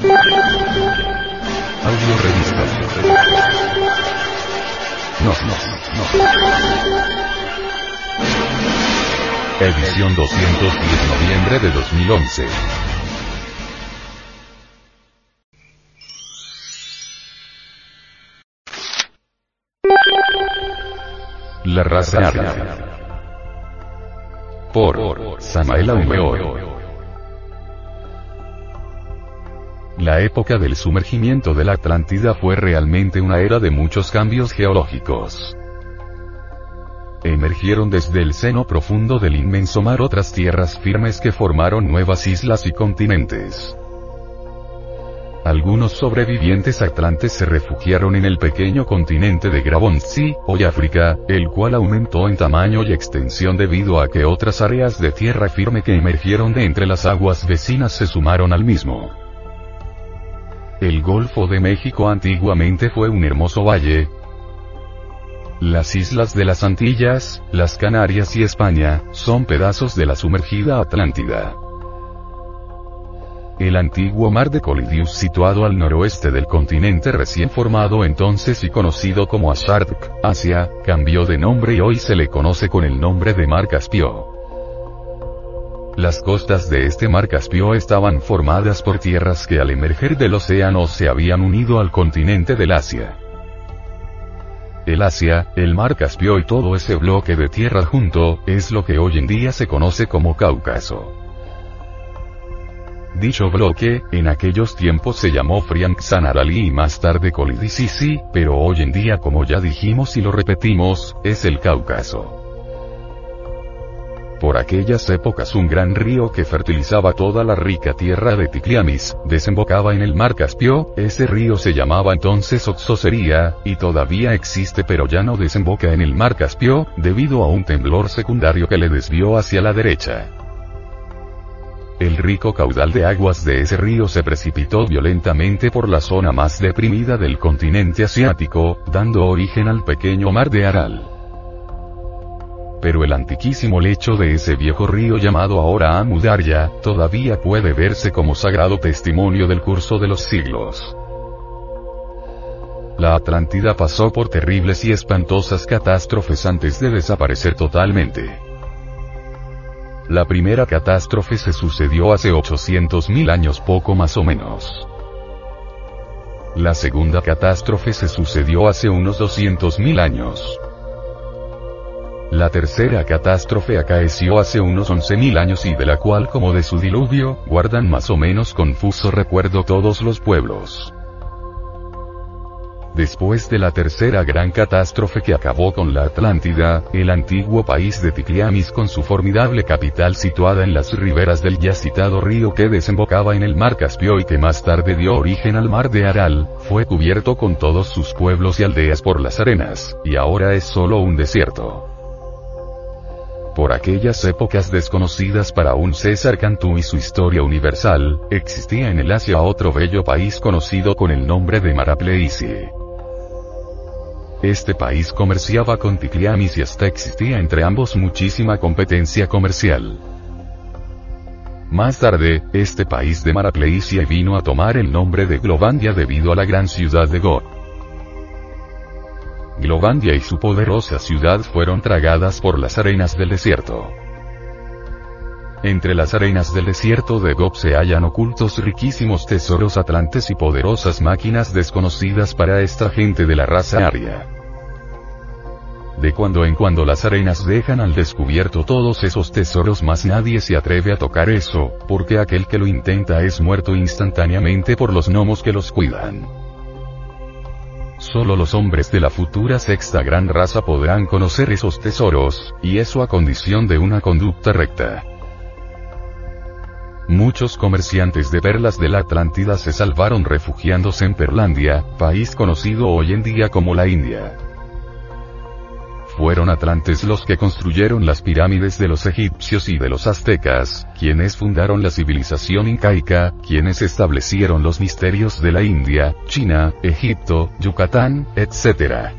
Audio revista. No, no, no. Edición 210 noviembre de 2011. La raza aria. Por Samael Aumeor. La época del sumergimiento de la Atlántida fue realmente una era de muchos cambios geológicos. Emergieron desde el seno profundo del inmenso mar otras tierras firmes que formaron nuevas islas y continentes. Algunos sobrevivientes atlantes se refugiaron en el pequeño continente de Grabonzi, hoy África, el cual aumentó en tamaño y extensión debido a que otras áreas de tierra firme que emergieron de entre las aguas vecinas se sumaron al mismo. El Golfo de México antiguamente fue un hermoso valle. Las islas de las Antillas, las Canarias y España, son pedazos de la sumergida Atlántida. El antiguo mar de Colidius situado al noroeste del continente recién formado entonces y conocido como Ashark, Asia, cambió de nombre y hoy se le conoce con el nombre de Mar Caspio. Las costas de este mar Caspio estaban formadas por tierras que al emerger del océano se habían unido al continente del Asia. El Asia, el mar Caspio y todo ese bloque de tierra junto, es lo que hoy en día se conoce como Cáucaso. Dicho bloque, en aquellos tiempos se llamó Frianxanarali y más tarde Kolidisisi, pero hoy en día como ya dijimos y lo repetimos, es el Cáucaso. Por aquellas épocas un gran río que fertilizaba toda la rica tierra de Tikliamis, desembocaba en el mar Caspio, ese río se llamaba entonces Oxosería, y todavía existe pero ya no desemboca en el mar Caspio, debido a un temblor secundario que le desvió hacia la derecha. El rico caudal de aguas de ese río se precipitó violentamente por la zona más deprimida del continente asiático, dando origen al pequeño mar de Aral pero el antiquísimo lecho de ese viejo río llamado ahora Amudarya, todavía puede verse como sagrado testimonio del curso de los siglos. La Atlántida pasó por terribles y espantosas catástrofes antes de desaparecer totalmente. La primera catástrofe se sucedió hace 800.000 años poco más o menos. La segunda catástrofe se sucedió hace unos 200.000 años. La tercera catástrofe acaeció hace unos 11.000 años y de la cual como de su diluvio, guardan más o menos confuso recuerdo todos los pueblos. Después de la tercera gran catástrofe que acabó con la Atlántida, el antiguo país de Tikliamis con su formidable capital situada en las riberas del ya citado río que desembocaba en el mar Caspio y que más tarde dio origen al mar de Aral, fue cubierto con todos sus pueblos y aldeas por las arenas, y ahora es solo un desierto por aquellas épocas desconocidas para un César Cantú y su historia universal, existía en el Asia otro bello país conocido con el nombre de Marapleisie. Este país comerciaba con Tikliamis y hasta existía entre ambos muchísima competencia comercial. Más tarde, este país de Marapleisie vino a tomar el nombre de Glovandia debido a la gran ciudad de Go. Glovandia y su poderosa ciudad fueron tragadas por las arenas del desierto. Entre las arenas del desierto de Gob se hallan ocultos riquísimos tesoros atlantes y poderosas máquinas desconocidas para esta gente de la raza aria. De cuando en cuando las arenas dejan al descubierto todos esos tesoros más nadie se atreve a tocar eso, porque aquel que lo intenta es muerto instantáneamente por los gnomos que los cuidan. Solo los hombres de la futura sexta gran raza podrán conocer esos tesoros, y eso a condición de una conducta recta. Muchos comerciantes de perlas de la Atlántida se salvaron refugiándose en Perlandia, país conocido hoy en día como la India. Fueron atlantes los que construyeron las pirámides de los egipcios y de los aztecas, quienes fundaron la civilización incaica, quienes establecieron los misterios de la India, China, Egipto, Yucatán, etc.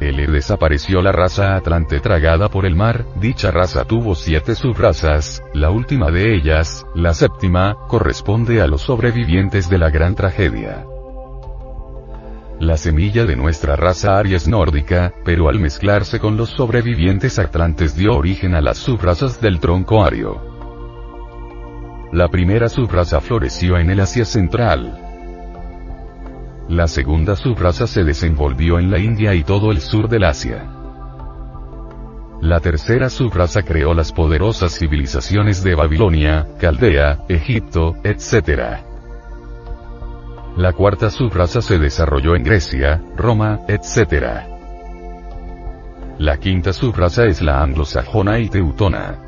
L desapareció la raza Atlante tragada por el mar, dicha raza tuvo siete subrazas, la última de ellas, la séptima, corresponde a los sobrevivientes de la gran tragedia. La semilla de nuestra raza aria es nórdica, pero al mezclarse con los sobrevivientes atlantes dio origen a las subrazas del tronco ario. La primera subraza floreció en el Asia Central. La segunda subraza se desenvolvió en la India y todo el sur del Asia. La tercera subraza creó las poderosas civilizaciones de Babilonia, Caldea, Egipto, etc. La cuarta subraza se desarrolló en Grecia, Roma, etc. La quinta subraza es la anglosajona y teutona.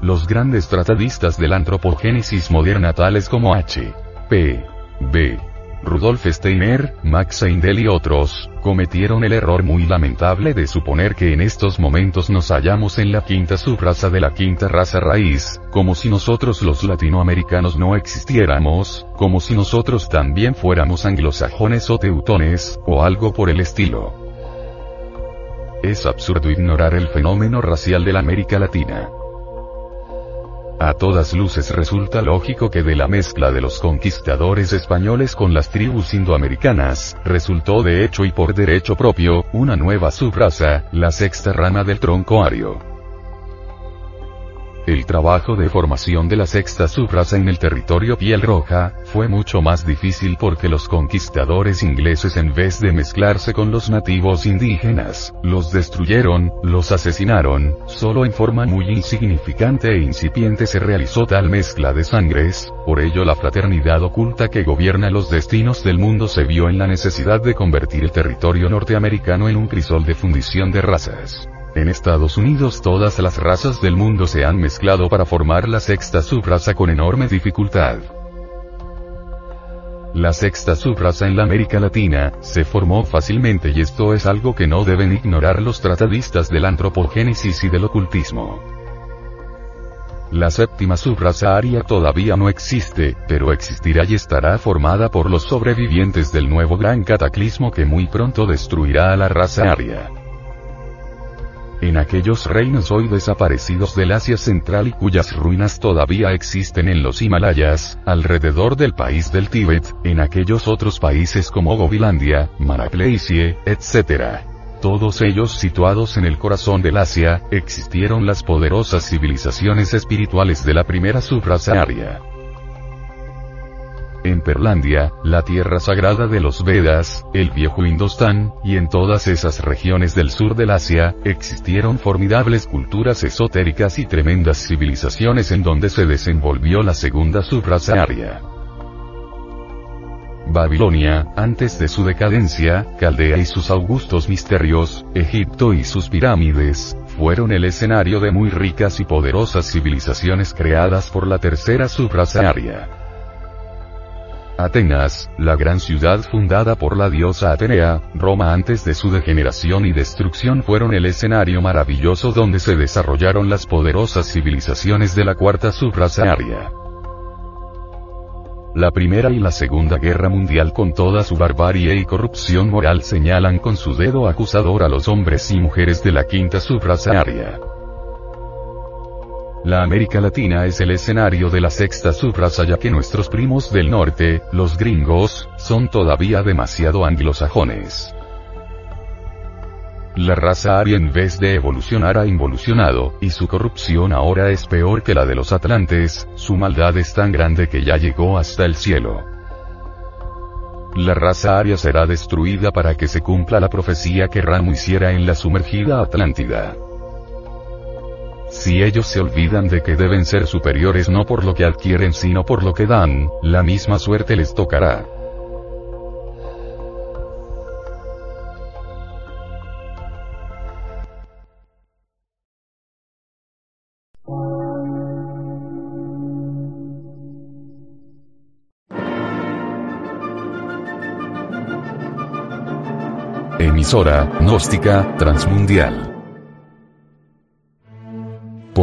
Los grandes tratadistas de la antropogénesis moderna tales como H. P. B. Rudolf Steiner, Max Seindel y otros, cometieron el error muy lamentable de suponer que en estos momentos nos hallamos en la quinta subraza de la quinta raza raíz, como si nosotros los latinoamericanos no existiéramos, como si nosotros también fuéramos anglosajones o teutones, o algo por el estilo. Es absurdo ignorar el fenómeno racial de la América Latina. A todas luces resulta lógico que de la mezcla de los conquistadores españoles con las tribus indoamericanas, resultó de hecho y por derecho propio, una nueva subraza, la sexta rama del tronco ario. El trabajo de formación de la sexta subraza en el territorio piel roja, fue mucho más difícil porque los conquistadores ingleses en vez de mezclarse con los nativos indígenas, los destruyeron, los asesinaron, solo en forma muy insignificante e incipiente se realizó tal mezcla de sangres, por ello la fraternidad oculta que gobierna los destinos del mundo se vio en la necesidad de convertir el territorio norteamericano en un crisol de fundición de razas. En Estados Unidos todas las razas del mundo se han mezclado para formar la sexta subraza con enorme dificultad. La sexta subraza en la América Latina, se formó fácilmente y esto es algo que no deben ignorar los tratadistas del antropogénesis y del ocultismo. La séptima subraza aria todavía no existe, pero existirá y estará formada por los sobrevivientes del nuevo gran cataclismo que muy pronto destruirá a la raza aria. En aquellos reinos hoy desaparecidos del Asia Central y cuyas ruinas todavía existen en los Himalayas, alrededor del país del Tíbet, en aquellos otros países como Gobilandia, Manapleisie, etc. Todos ellos situados en el corazón del Asia, existieron las poderosas civilizaciones espirituales de la primera subraza aria en Perlandia, la tierra sagrada de los Vedas, el viejo Indostán, y en todas esas regiones del sur del Asia, existieron formidables culturas esotéricas y tremendas civilizaciones en donde se desenvolvió la segunda subraza aria. Babilonia, antes de su decadencia, Caldea y sus augustos misterios, Egipto y sus pirámides, fueron el escenario de muy ricas y poderosas civilizaciones creadas por la tercera subraza aria. Atenas, la gran ciudad fundada por la diosa Atenea, Roma antes de su degeneración y destrucción fueron el escenario maravilloso donde se desarrollaron las poderosas civilizaciones de la cuarta subraza aria. La Primera y la Segunda Guerra Mundial con toda su barbarie y corrupción moral señalan con su dedo acusador a los hombres y mujeres de la quinta subraza aria. La América Latina es el escenario de la sexta subraza ya que nuestros primos del norte, los gringos, son todavía demasiado anglosajones. La raza aria en vez de evolucionar ha involucionado, y su corrupción ahora es peor que la de los atlantes, su maldad es tan grande que ya llegó hasta el cielo. La raza aria será destruida para que se cumpla la profecía que Ramo hiciera en la sumergida Atlántida. Si ellos se olvidan de que deben ser superiores no por lo que adquieren sino por lo que dan, la misma suerte les tocará. Emisora, gnóstica, transmundial